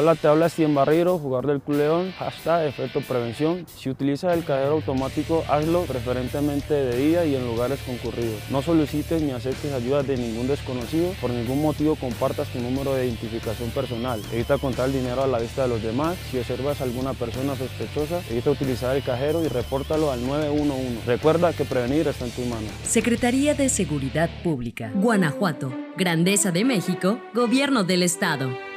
Hola, te habla Steven Barriro, jugador del Club León, hashtag efecto prevención. Si utilizas el cajero automático, hazlo preferentemente de día y en lugares concurridos. No solicites ni aceptes ayuda de ningún desconocido, por ningún motivo compartas tu número de identificación personal. Evita contar el dinero a la vista de los demás. Si observas a alguna persona sospechosa, evita utilizar el cajero y repórtalo al 911. Recuerda que prevenir está en tus manos. Secretaría de Seguridad Pública, Guanajuato, Grandeza de México, Gobierno del Estado.